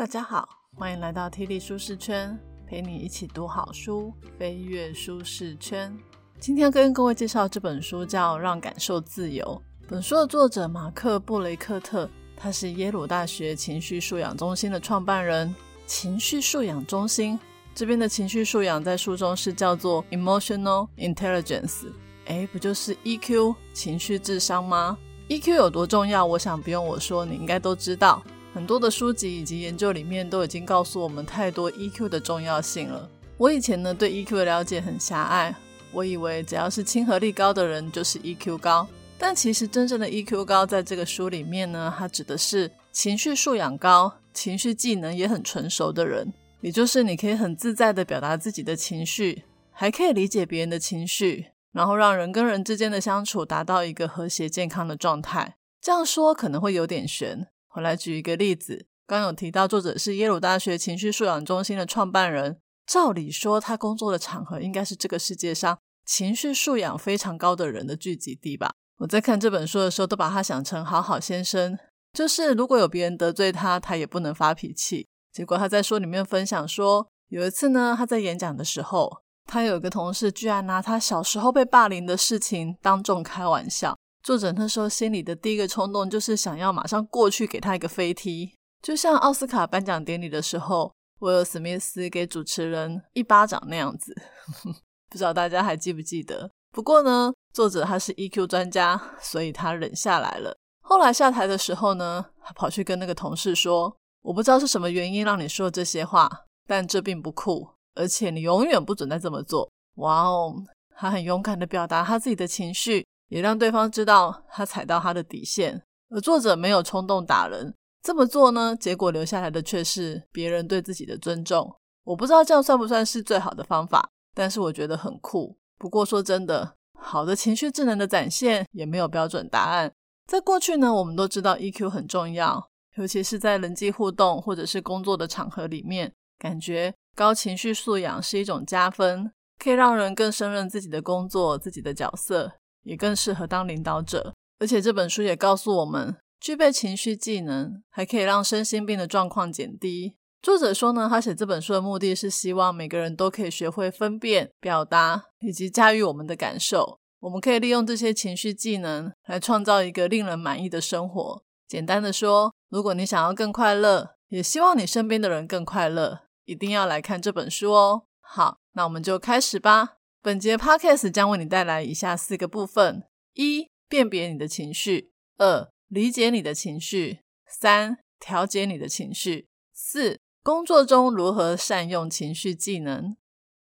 大家好，欢迎来到 T 力舒适圈，陪你一起读好书，飞跃舒适圈。今天跟各位介绍这本书叫《让感受自由》。本书的作者马克·布雷克特，他是耶鲁大学情绪素养中心的创办人。情绪素养中心这边的情绪素养，在书中是叫做 Emotional Intelligence。哎，不就是 EQ 情绪智商吗？EQ 有多重要？我想不用我说，你应该都知道。很多的书籍以及研究里面都已经告诉我们太多 EQ 的重要性了。我以前呢对 EQ 的了解很狭隘，我以为只要是亲和力高的人就是 EQ 高。但其实真正的 EQ 高，在这个书里面呢，它指的是情绪素养高、情绪技能也很纯熟的人，也就是你可以很自在的表达自己的情绪，还可以理解别人的情绪，然后让人跟人之间的相处达到一个和谐健康的状态。这样说可能会有点悬。我来举一个例子，刚有提到作者是耶鲁大学情绪素养中心的创办人。照理说，他工作的场合应该是这个世界上情绪素养非常高的人的聚集地吧？我在看这本书的时候，都把他想成好好先生，就是如果有别人得罪他，他也不能发脾气。结果他在书里面分享说，有一次呢，他在演讲的时候，他有一个同事居然拿他小时候被霸凌的事情当众开玩笑。作者那时候心里的第一个冲动就是想要马上过去给他一个飞踢，就像奥斯卡颁奖典礼的时候，威尔史密斯给主持人一巴掌那样子。不知道大家还记不记得？不过呢，作者他是 EQ 专家，所以他忍下来了。后来下台的时候呢，他跑去跟那个同事说：“我不知道是什么原因让你说这些话，但这并不酷，而且你永远不准再这么做。”哇哦，他很勇敢的表达他自己的情绪。也让对方知道他踩到他的底线，而作者没有冲动打人，这么做呢，结果留下来的却是别人对自己的尊重。我不知道这样算不算是最好的方法，但是我觉得很酷。不过说真的，好的情绪智能的展现也没有标准答案。在过去呢，我们都知道 EQ 很重要，尤其是在人际互动或者是工作的场合里面，感觉高情绪素养是一种加分，可以让人更胜任自己的工作、自己的角色。也更适合当领导者，而且这本书也告诉我们，具备情绪技能还可以让身心病的状况减低。作者说呢，他写这本书的目的是希望每个人都可以学会分辨、表达以及驾驭我们的感受。我们可以利用这些情绪技能来创造一个令人满意的生活。简单的说，如果你想要更快乐，也希望你身边的人更快乐，一定要来看这本书哦。好，那我们就开始吧。本节 podcast 将为你带来以下四个部分：一、辨别你的情绪；二、理解你的情绪；三、调节你的情绪；四、工作中如何善用情绪技能。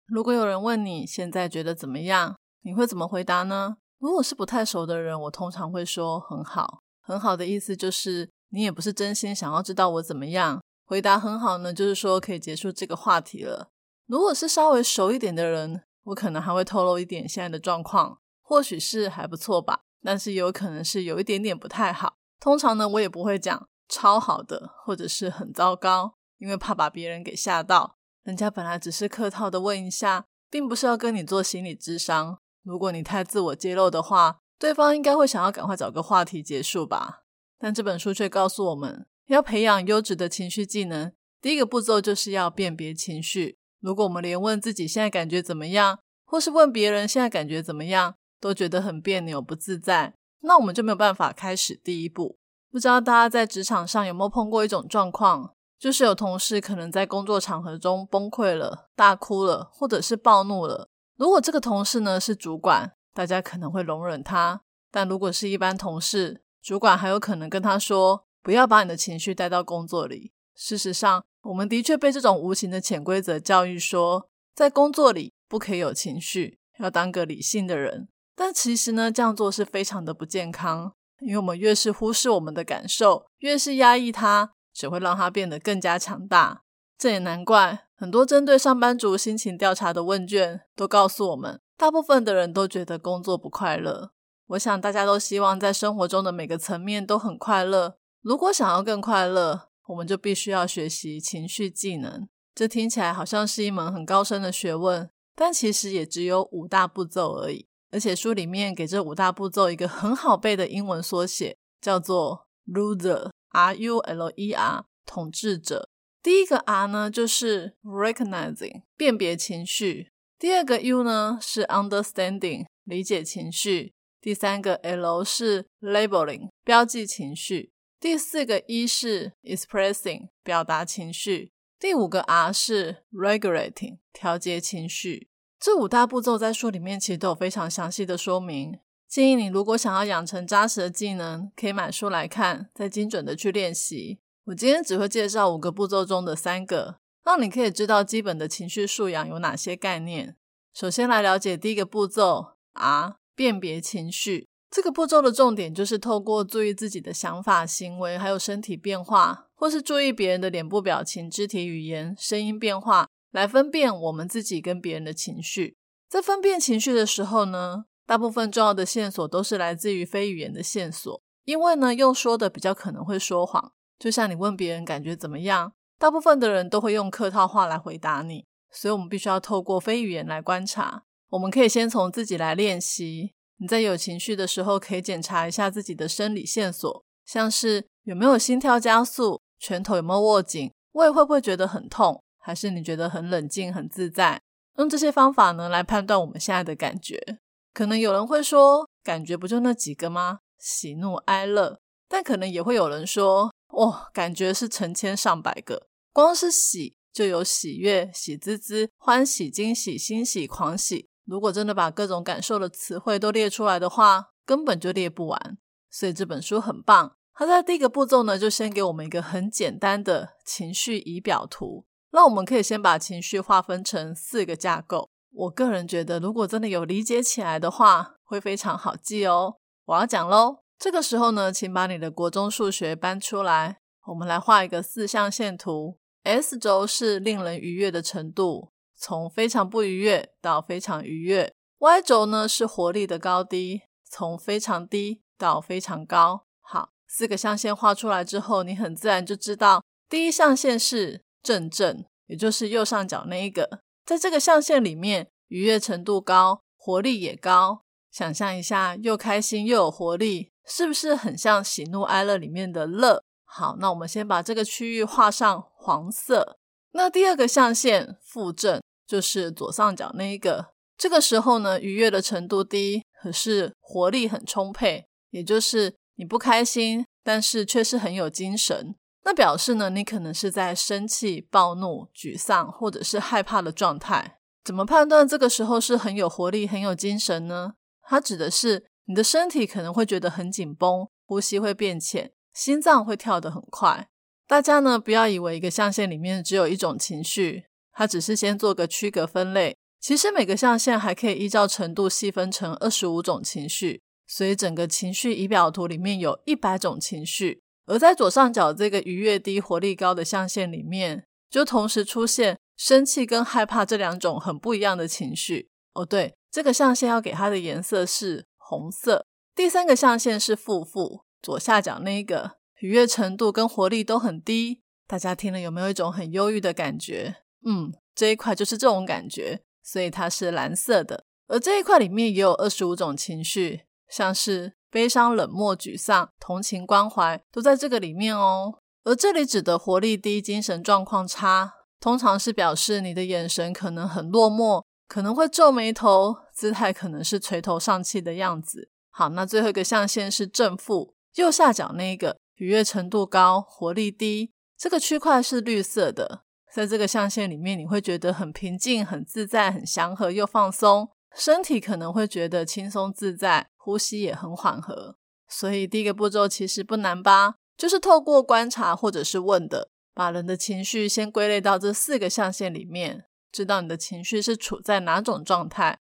如果有人问你现在觉得怎么样，你会怎么回答呢？如果是不太熟的人，我通常会说很好。很好的意思就是你也不是真心想要知道我怎么样。回答很好呢，就是说可以结束这个话题了。如果是稍微熟一点的人，我可能还会透露一点现在的状况，或许是还不错吧，但是也有可能是有一点点不太好。通常呢，我也不会讲超好的或者是很糟糕，因为怕把别人给吓到。人家本来只是客套的问一下，并不是要跟你做心理智商。如果你太自我揭露的话，对方应该会想要赶快找个话题结束吧。但这本书却告诉我们要培养优质的情绪技能，第一个步骤就是要辨别情绪。如果我们连问自己现在感觉怎么样，或是问别人现在感觉怎么样，都觉得很别扭、不自在，那我们就没有办法开始第一步。不知道大家在职场上有没有碰过一种状况，就是有同事可能在工作场合中崩溃了、大哭了，或者是暴怒了。如果这个同事呢是主管，大家可能会容忍他；但如果是一般同事，主管还有可能跟他说：“不要把你的情绪带到工作里。”事实上，我们的确被这种无形的潜规则教育说，在工作里不可以有情绪，要当个理性的人。但其实呢，这样做是非常的不健康，因为我们越是忽视我们的感受，越是压抑它，只会让它变得更加强大。这也难怪，很多针对上班族心情调查的问卷都告诉我们，大部分的人都觉得工作不快乐。我想大家都希望在生活中的每个层面都很快乐。如果想要更快乐，我们就必须要学习情绪技能，这听起来好像是一门很高深的学问，但其实也只有五大步骤而已。而且书里面给这五大步骤一个很好背的英文缩写，叫做 Ruler，R U L E R，统治者。第一个 R 呢，就是 recognizing 辨别情绪；第二个 U 呢是 understanding 理解情绪；第三个 L 是 labeling 标记情绪；第四个 E 是 expressing 表达情绪；第五个 R 是 regulating 调节情绪。这五大步骤在书里面其实都有非常详细的说明。建议你如果想要养成扎实的技能，可以买书来看，再精准的去练习。我今天只会介绍五个步骤中的三个，让你可以知道基本的情绪素养有哪些概念。首先来了解第一个步骤，R 辨别情绪。这个步骤的重点就是透过注意自己的想法、行为，还有身体变化，或是注意别人的脸部表情、肢体语言、声音变化，来分辨我们自己跟别人的情绪。在分辨情绪的时候呢，大部分重要的线索都是来自于非语言的线索，因为呢，用说的比较可能会说谎。就像你问别人感觉怎么样，大部分的人都会用客套话来回答你，所以我们必须要透过非语言来观察。我们可以先从自己来练习。你在有情绪的时候，可以检查一下自己的生理线索，像是有没有心跳加速，拳头有没有握紧，胃会不会觉得很痛，还是你觉得很冷静、很自在？用这些方法呢来判断我们现在的感觉。可能有人会说，感觉不就那几个吗？喜怒哀乐。但可能也会有人说。哇，感觉是成千上百个，光是喜就有喜悦、喜滋滋、欢喜、惊喜、欣喜、狂喜。如果真的把各种感受的词汇都列出来的话，根本就列不完。所以这本书很棒，它在第一个步骤呢，就先给我们一个很简单的情绪仪表图，那我们可以先把情绪划分成四个架构。我个人觉得，如果真的有理解起来的话，会非常好记哦。我要讲喽。这个时候呢，请把你的国中数学搬出来，我们来画一个四象限图。S 轴是令人愉悦的程度，从非常不愉悦到非常愉悦。Y 轴呢是活力的高低，从非常低到非常高。好，四个象限画出来之后，你很自然就知道，第一象限是正正，也就是右上角那一个。在这个象限里面，愉悦程度高，活力也高。想象一下，又开心又有活力。是不是很像喜怒哀乐里面的乐？好，那我们先把这个区域画上黄色。那第二个象限负正，就是左上角那一个。这个时候呢，愉悦的程度低，可是活力很充沛，也就是你不开心，但是却是很有精神。那表示呢，你可能是在生气、暴怒、沮丧或者是害怕的状态。怎么判断这个时候是很有活力、很有精神呢？它指的是。你的身体可能会觉得很紧绷，呼吸会变浅，心脏会跳得很快。大家呢不要以为一个象限里面只有一种情绪，它只是先做个区隔分类。其实每个象限还可以依照程度细分成二十五种情绪，所以整个情绪仪表图里面有一百种情绪。而在左上角这个愉悦低、活力高的象限里面，就同时出现生气跟害怕这两种很不一样的情绪。哦，对，这个象限要给它的颜色是。红色，第三个象限是负负，左下角那个愉悦程度跟活力都很低，大家听了有没有一种很忧郁的感觉？嗯，这一块就是这种感觉，所以它是蓝色的。而这一块里面也有二十五种情绪，像是悲伤、冷漠、沮丧、同情、关怀，都在这个里面哦。而这里指的活力低、精神状况差，通常是表示你的眼神可能很落寞。可能会皱眉头，姿态可能是垂头丧气的样子。好，那最后一个象限是正负，右下角那个愉悦程度高、活力低，这个区块是绿色的。在这个象限里面，你会觉得很平静、很自在、很祥和又放松，身体可能会觉得轻松自在，呼吸也很缓和。所以第一个步骤其实不难吧？就是透过观察或者是问的，把人的情绪先归类到这四个象限里面。知道你的情绪是处在哪种状态。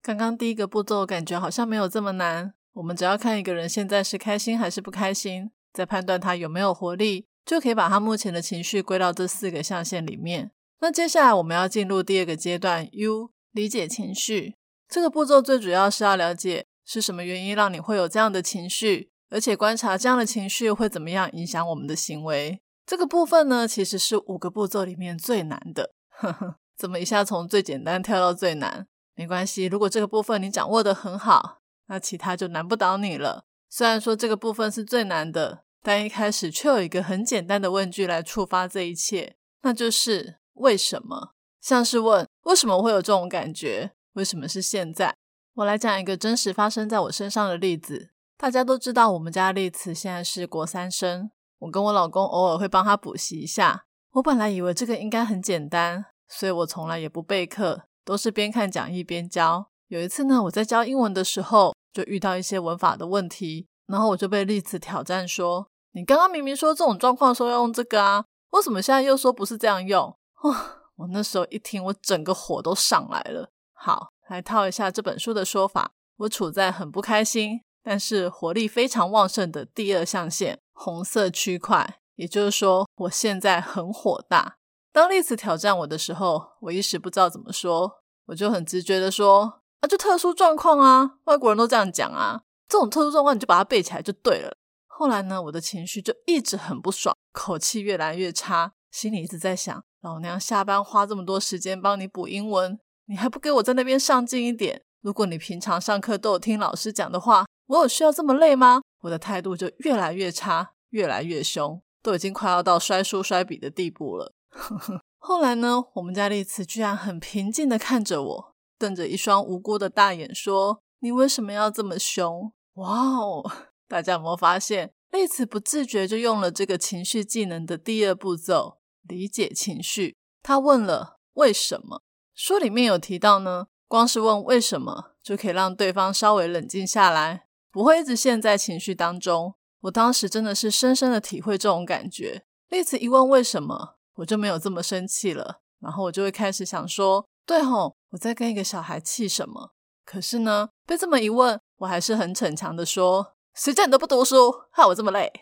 刚刚第一个步骤感觉好像没有这么难，我们只要看一个人现在是开心还是不开心，再判断他有没有活力，就可以把他目前的情绪归到这四个象限里面。那接下来我们要进入第二个阶段，U 理解情绪。这个步骤最主要是要了解是什么原因让你会有这样的情绪，而且观察这样的情绪会怎么样影响我们的行为。这个部分呢，其实是五个步骤里面最难的。呵呵。怎么一下从最简单跳到最难？没关系，如果这个部分你掌握的很好，那其他就难不倒你了。虽然说这个部分是最难的，但一开始却有一个很简单的问句来触发这一切。那就是为什么？像是问为什么会有这种感觉？为什么是现在？我来讲一个真实发生在我身上的例子。大家都知道，我们家丽慈现在是国三生，我跟我老公偶尔会帮她补习一下。我本来以为这个应该很简单，所以我从来也不备课，都是边看讲义边教。有一次呢，我在教英文的时候，就遇到一些文法的问题，然后我就被丽慈挑战说：“你刚刚明明说这种状况说要用这个啊，为什么现在又说不是这样用？”哇！我那时候一听，我整个火都上来了。好，来套一下这本书的说法，我处在很不开心。但是活力非常旺盛的第二象限红色区块，也就是说，我现在很火大。当丽子挑战我的时候，我一时不知道怎么说，我就很直觉的说：“啊，就特殊状况啊，外国人都这样讲啊，这种特殊状况你就把它背起来就对了。”后来呢，我的情绪就一直很不爽，口气越来越差，心里一直在想：老娘下班花这么多时间帮你补英文，你还不给我在那边上进一点？如果你平常上课都有听老师讲的话。我有需要这么累吗？我的态度就越来越差，越来越凶，都已经快要到摔书摔笔的地步了。后来呢，我们家丽慈居然很平静的看着我，瞪着一双无辜的大眼说：“你为什么要这么凶？”哇哦！大家有没有发现，丽慈不自觉就用了这个情绪技能的第二步骤——理解情绪。他问了为什么？书里面有提到呢，光是问为什么就可以让对方稍微冷静下来。不会一直陷在情绪当中。我当时真的是深深的体会这种感觉。丽子一问为什么，我就没有这么生气了。然后我就会开始想说：对吼，我在跟一个小孩气什么？可是呢，被这么一问，我还是很逞强的说：谁叫你都不读书，害我这么累。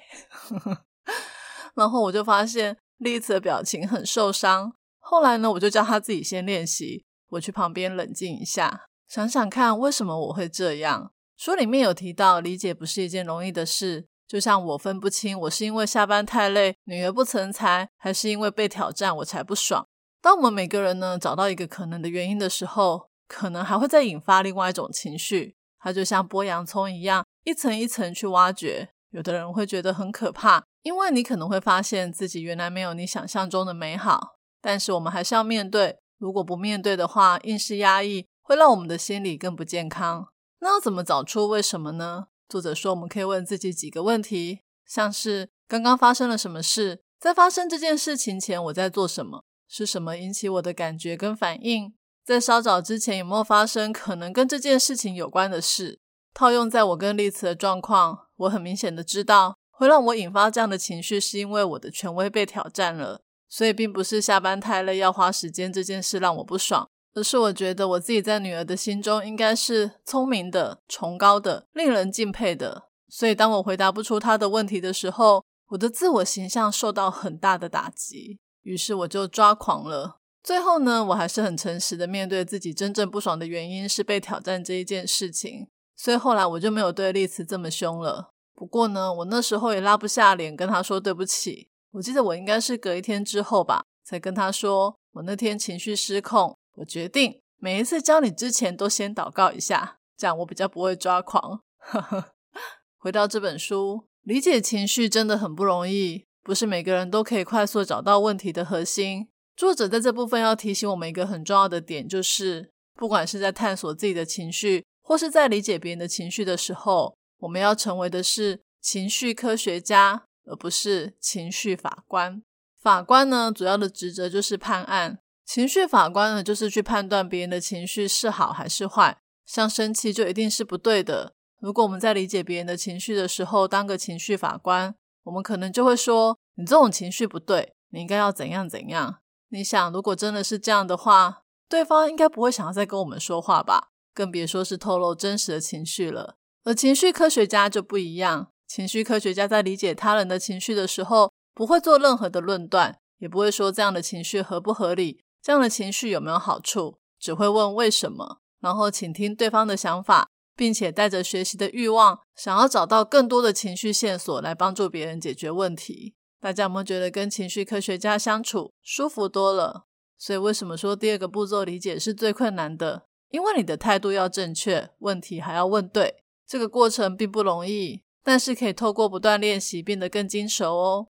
然后我就发现丽子的表情很受伤。后来呢，我就叫他自己先练习，我去旁边冷静一下，想想看为什么我会这样。书里面有提到，理解不是一件容易的事。就像我分不清，我是因为下班太累，女儿不成才，还是因为被挑战，我才不爽。当我们每个人呢找到一个可能的原因的时候，可能还会再引发另外一种情绪。它就像剥洋葱一样，一层一层去挖掘。有的人会觉得很可怕，因为你可能会发现自己原来没有你想象中的美好。但是我们还是要面对，如果不面对的话，硬是压抑，会让我们的心理更不健康。那要怎么找出为什么呢？作者说，我们可以问自己几个问题，像是刚刚发生了什么事，在发生这件事情前我在做什么，是什么引起我的感觉跟反应，在稍早之前有没有发生可能跟这件事情有关的事？套用在我跟丽慈的状况，我很明显的知道，会让我引发这样的情绪，是因为我的权威被挑战了，所以并不是下班太累要花时间这件事让我不爽。而是我觉得我自己在女儿的心中应该是聪明的、崇高的、令人敬佩的，所以当我回答不出她的问题的时候，我的自我形象受到很大的打击，于是我就抓狂了。最后呢，我还是很诚实的面对自己真正不爽的原因是被挑战这一件事情，所以后来我就没有对丽慈这么凶了。不过呢，我那时候也拉不下脸跟她说对不起。我记得我应该是隔一天之后吧，才跟她说我那天情绪失控。我决定每一次教你之前都先祷告一下，这样我比较不会抓狂。回到这本书，理解情绪真的很不容易，不是每个人都可以快速找到问题的核心。作者在这部分要提醒我们一个很重要的点，就是不管是在探索自己的情绪，或是在理解别人的情绪的时候，我们要成为的是情绪科学家，而不是情绪法官。法官呢，主要的职责就是判案。情绪法官呢，就是去判断别人的情绪是好还是坏。像生气就一定是不对的。如果我们在理解别人的情绪的时候，当个情绪法官，我们可能就会说：“你这种情绪不对，你应该要怎样怎样。”你想，如果真的是这样的话，对方应该不会想要再跟我们说话吧？更别说是透露真实的情绪了。而情绪科学家就不一样，情绪科学家在理解他人的情绪的时候，不会做任何的论断，也不会说这样的情绪合不合理。这样的情绪有没有好处？只会问为什么，然后倾听对方的想法，并且带着学习的欲望，想要找到更多的情绪线索来帮助别人解决问题。大家有没有觉得跟情绪科学家相处舒服多了？所以为什么说第二个步骤理解是最困难的？因为你的态度要正确，问题还要问对。这个过程并不容易，但是可以透过不断练习变得更精熟哦。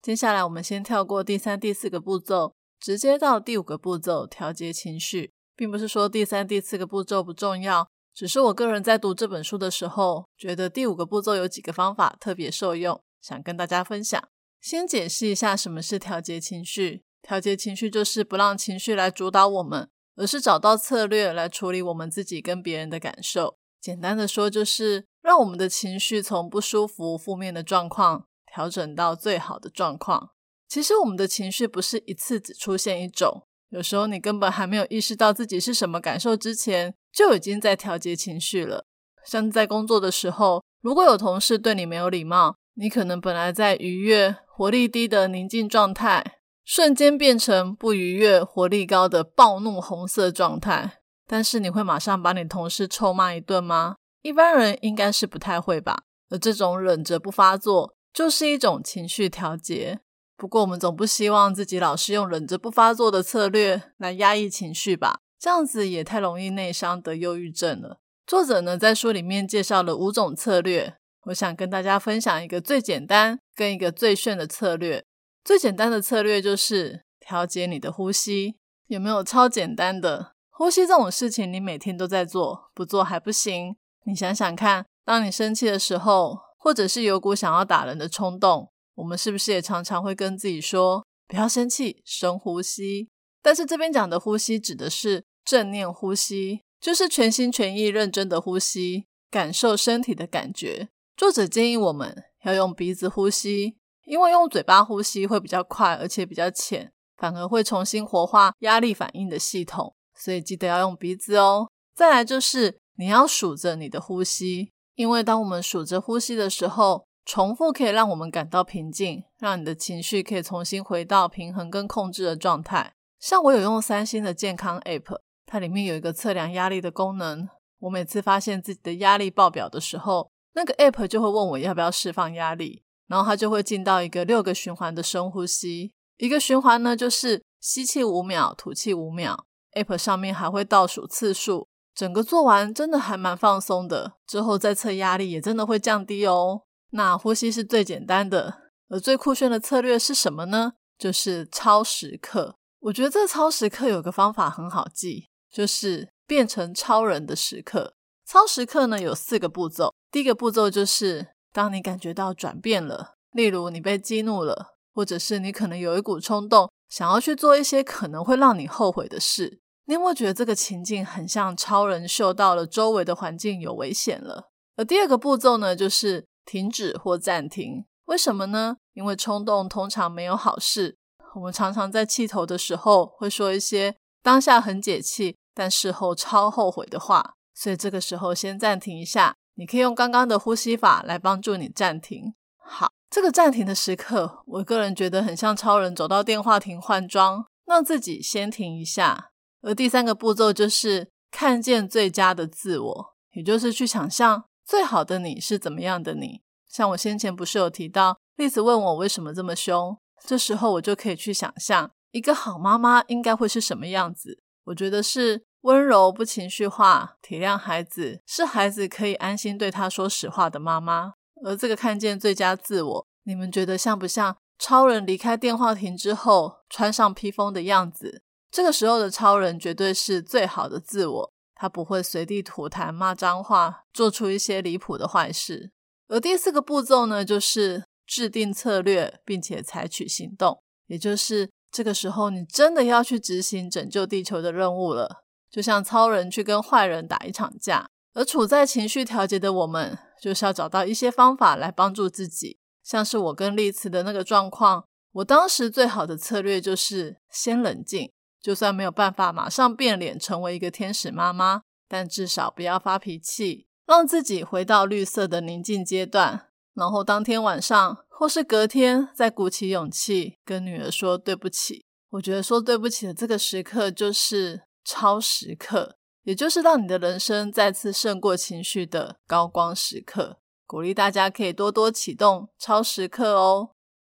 接下来我们先跳过第三、第四个步骤，直接到第五个步骤——调节情绪。并不是说第三、第四个步骤不重要，只是我个人在读这本书的时候，觉得第五个步骤有几个方法特别受用，想跟大家分享。先解释一下什么是调节情绪。调节情绪就是不让情绪来主导我们，而是找到策略来处理我们自己跟别人的感受。简单的说，就是让我们的情绪从不舒服、负面的状况调整到最好的状况。其实我们的情绪不是一次只出现一种。有时候你根本还没有意识到自己是什么感受之前，就已经在调节情绪了。像在工作的时候，如果有同事对你没有礼貌，你可能本来在愉悦、活力低的宁静状态，瞬间变成不愉悦、活力高的暴怒红色状态。但是你会马上把你同事臭骂一顿吗？一般人应该是不太会吧。而这种忍着不发作，就是一种情绪调节。不过，我们总不希望自己老是用忍着不发作的策略来压抑情绪吧？这样子也太容易内伤得忧郁症了。作者呢，在书里面介绍了五种策略，我想跟大家分享一个最简单跟一个最炫的策略。最简单的策略就是调节你的呼吸，有没有超简单的？呼吸这种事情，你每天都在做，不做还不行。你想想看，当你生气的时候，或者是有股想要打人的冲动。我们是不是也常常会跟自己说不要生气，深呼吸？但是这边讲的呼吸指的是正念呼吸，就是全心全意、认真的呼吸，感受身体的感觉。作者建议我们要用鼻子呼吸，因为用嘴巴呼吸会比较快，而且比较浅，反而会重新活化压力反应的系统，所以记得要用鼻子哦。再来就是你要数着你的呼吸，因为当我们数着呼吸的时候。重复可以让我们感到平静，让你的情绪可以重新回到平衡跟控制的状态。像我有用三星的健康 App，它里面有一个测量压力的功能。我每次发现自己的压力爆表的时候，那个 App 就会问我要不要释放压力，然后它就会进到一个六个循环的深呼吸。一个循环呢就是吸气五秒，吐气五秒。App 上面还会倒数次数，整个做完真的还蛮放松的。之后再测压力也真的会降低哦。那呼吸是最简单的，而最酷炫的策略是什么呢？就是超时刻。我觉得这超时刻有个方法很好记，就是变成超人的时刻。超时刻呢有四个步骤，第一个步骤就是当你感觉到转变了，例如你被激怒了，或者是你可能有一股冲动想要去做一些可能会让你后悔的事，你有没有觉得这个情境很像超人嗅到了周围的环境有危险了？而第二个步骤呢，就是。停止或暂停，为什么呢？因为冲动通常没有好事。我们常常在气头的时候会说一些当下很解气，但事后超后悔的话。所以这个时候先暂停一下，你可以用刚刚的呼吸法来帮助你暂停。好，这个暂停的时刻，我个人觉得很像超人走到电话亭换装，让自己先停一下。而第三个步骤就是看见最佳的自我，也就是去想象。最好的你是怎么样的你？像我先前不是有提到，栗子问我为什么这么凶，这时候我就可以去想象一个好妈妈应该会是什么样子。我觉得是温柔不情绪化，体谅孩子，是孩子可以安心对他说实话的妈妈。而这个看见最佳自我，你们觉得像不像超人离开电话亭之后穿上披风的样子？这个时候的超人绝对是最好的自我。他不会随地吐痰、骂脏话，做出一些离谱的坏事。而第四个步骤呢，就是制定策略，并且采取行动。也就是这个时候，你真的要去执行拯救地球的任务了，就像超人去跟坏人打一场架。而处在情绪调节的我们，就是要找到一些方法来帮助自己。像是我跟丽慈的那个状况，我当时最好的策略就是先冷静。就算没有办法马上变脸成为一个天使妈妈，但至少不要发脾气，让自己回到绿色的宁静阶段。然后当天晚上或是隔天，再鼓起勇气跟女儿说对不起。我觉得说对不起的这个时刻就是超时刻，也就是让你的人生再次胜过情绪的高光时刻。鼓励大家可以多多启动超时刻哦。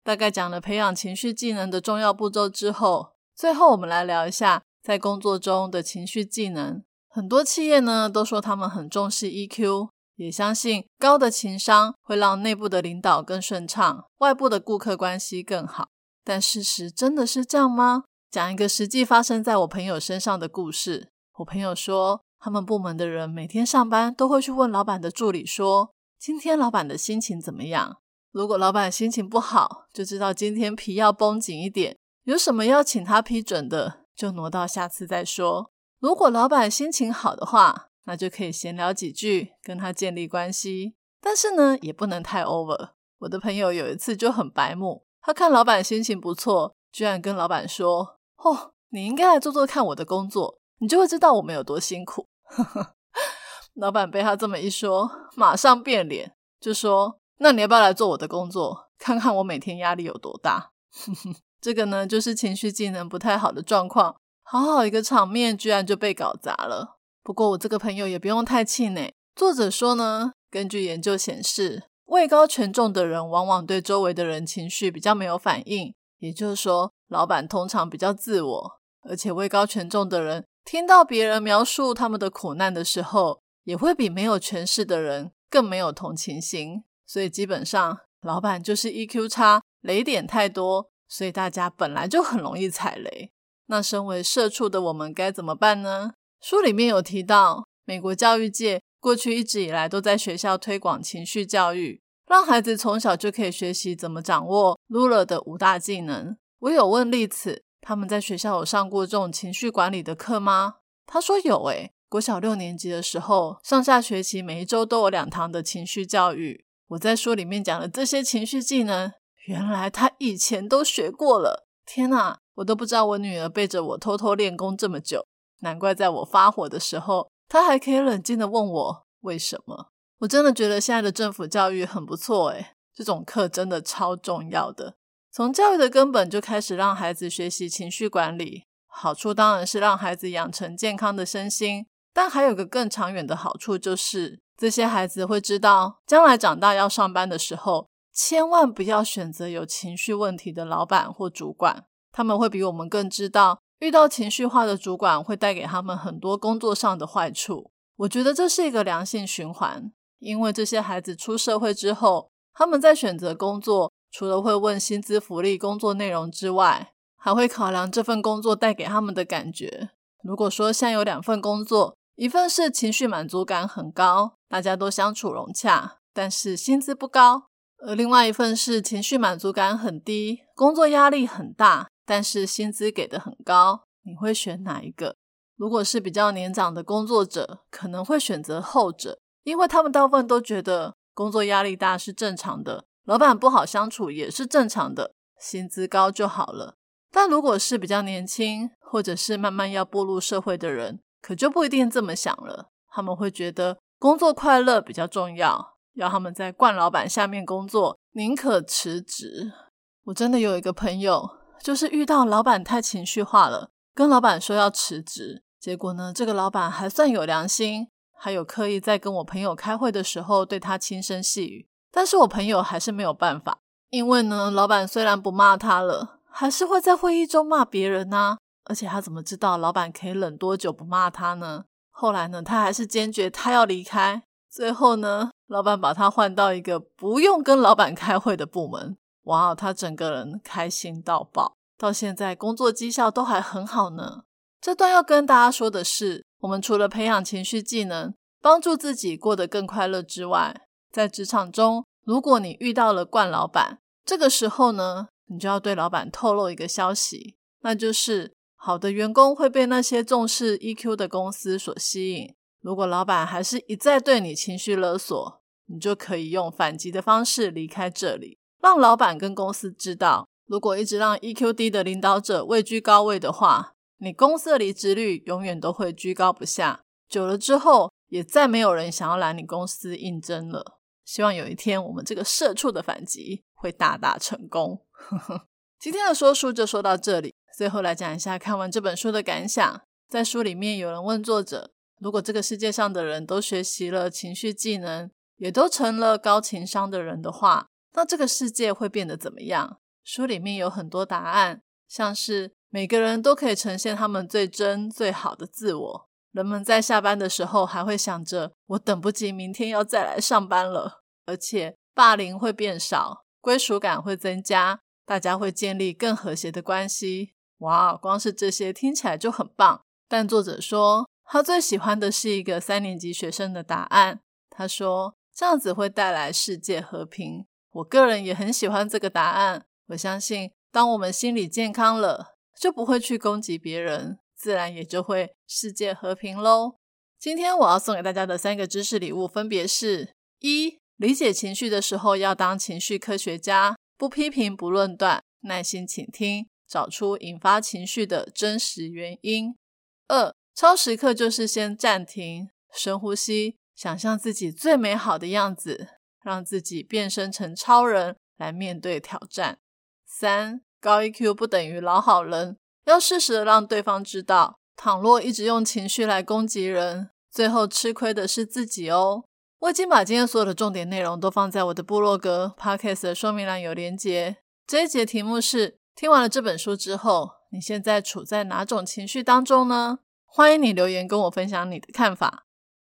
大概讲了培养情绪技能的重要步骤之后。最后，我们来聊一下在工作中的情绪技能。很多企业呢都说他们很重视 EQ，也相信高的情商会让内部的领导更顺畅，外部的顾客关系更好。但事实真的是这样吗？讲一个实际发生在我朋友身上的故事。我朋友说，他们部门的人每天上班都会去问老板的助理说：“今天老板的心情怎么样？”如果老板心情不好，就知道今天皮要绷紧一点。有什么要请他批准的，就挪到下次再说。如果老板心情好的话，那就可以闲聊几句，跟他建立关系。但是呢，也不能太 over。我的朋友有一次就很白目，他看老板心情不错，居然跟老板说：“哦，你应该来做做看我的工作，你就会知道我们有多辛苦。”老板被他这么一说，马上变脸，就说：“那你要不要来做我的工作，看看我每天压力有多大？” 这个呢，就是情绪技能不太好的状况。好好一个场面，居然就被搞砸了。不过我这个朋友也不用太气馁。作者说呢，根据研究显示，位高权重的人往往对周围的人情绪比较没有反应。也就是说，老板通常比较自我，而且位高权重的人听到别人描述他们的苦难的时候，也会比没有权势的人更没有同情心。所以基本上，老板就是 EQ 差，雷点太多，所以大家本来就很容易踩雷。那身为社畜的我们该怎么办呢？书里面有提到，美国教育界过去一直以来都在学校推广情绪教育，让孩子从小就可以学习怎么掌握 Lula 的五大技能。我有问丽子，他们在学校有上过这种情绪管理的课吗？他说有诶，国小六年级的时候，上下学期每一周都有两堂的情绪教育。我在书里面讲的这些情绪技能，原来他以前都学过了。天哪，我都不知道我女儿背着我偷偷练功这么久。难怪在我发火的时候，她还可以冷静的问我为什么。我真的觉得现在的政府教育很不错，诶这种课真的超重要的。从教育的根本就开始让孩子学习情绪管理，好处当然是让孩子养成健康的身心，但还有个更长远的好处，就是这些孩子会知道，将来长大要上班的时候，千万不要选择有情绪问题的老板或主管，他们会比我们更知道。遇到情绪化的主管会带给他们很多工作上的坏处，我觉得这是一个良性循环。因为这些孩子出社会之后，他们在选择工作，除了会问薪资、福利、工作内容之外，还会考量这份工作带给他们的感觉。如果说现有两份工作，一份是情绪满足感很高，大家都相处融洽，但是薪资不高；而另外一份是情绪满足感很低，工作压力很大。但是薪资给的很高，你会选哪一个？如果是比较年长的工作者，可能会选择后者，因为他们大部分都觉得工作压力大是正常的，老板不好相处也是正常的，薪资高就好了。但如果是比较年轻，或者是慢慢要步入社会的人，可就不一定这么想了。他们会觉得工作快乐比较重要，要他们在惯老板下面工作，宁可辞职。我真的有一个朋友。就是遇到老板太情绪化了，跟老板说要辞职，结果呢，这个老板还算有良心，还有刻意在跟我朋友开会的时候对他轻声细语。但是我朋友还是没有办法，因为呢，老板虽然不骂他了，还是会在会议中骂别人呐。而且他怎么知道老板可以忍多久不骂他呢？后来呢，他还是坚决他要离开。最后呢，老板把他换到一个不用跟老板开会的部门。哇哦，他整个人开心到爆，到现在工作绩效都还很好呢。这段要跟大家说的是，我们除了培养情绪技能，帮助自己过得更快乐之外，在职场中，如果你遇到了惯老板，这个时候呢，你就要对老板透露一个消息，那就是好的员工会被那些重视 EQ 的公司所吸引。如果老板还是一再对你情绪勒索，你就可以用反击的方式离开这里。让老板跟公司知道，如果一直让 EQ 低的领导者位居高位的话，你公司的离职率永远都会居高不下。久了之后，也再没有人想要来你公司应征了。希望有一天，我们这个社畜的反击会大大成功。今天的说书就说到这里。最后来讲一下看完这本书的感想。在书里面有人问作者：如果这个世界上的人都学习了情绪技能，也都成了高情商的人的话，那这个世界会变得怎么样？书里面有很多答案，像是每个人都可以呈现他们最真、最好的自我，人们在下班的时候还会想着“我等不及明天要再来上班了”，而且霸凌会变少，归属感会增加，大家会建立更和谐的关系。哇，光是这些听起来就很棒。但作者说，他最喜欢的是一个三年级学生的答案。他说：“这样子会带来世界和平。”我个人也很喜欢这个答案。我相信，当我们心理健康了，就不会去攻击别人，自然也就会世界和平喽。今天我要送给大家的三个知识礼物，分别是：一、理解情绪的时候要当情绪科学家，不批评，不论断，耐心倾听，找出引发情绪的真实原因；二、超时刻就是先暂停，深呼吸，想象自己最美好的样子。让自己变身成超人来面对挑战。三高 EQ 不等于老好人，要适时的让对方知道，倘若一直用情绪来攻击人，最后吃亏的是自己哦。我已经把今天所有的重点内容都放在我的部落格 Podcast 的说明栏有连结。这一节题目是：听完了这本书之后，你现在处在哪种情绪当中呢？欢迎你留言跟我分享你的看法。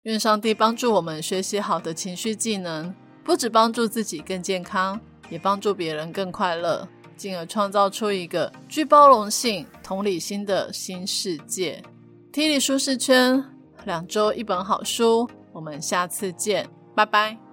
愿上帝帮助我们学习好的情绪技能。不只帮助自己更健康，也帮助别人更快乐，进而创造出一个具包容性、同理心的新世界。体力舒适圈，两周一本好书，我们下次见，拜拜。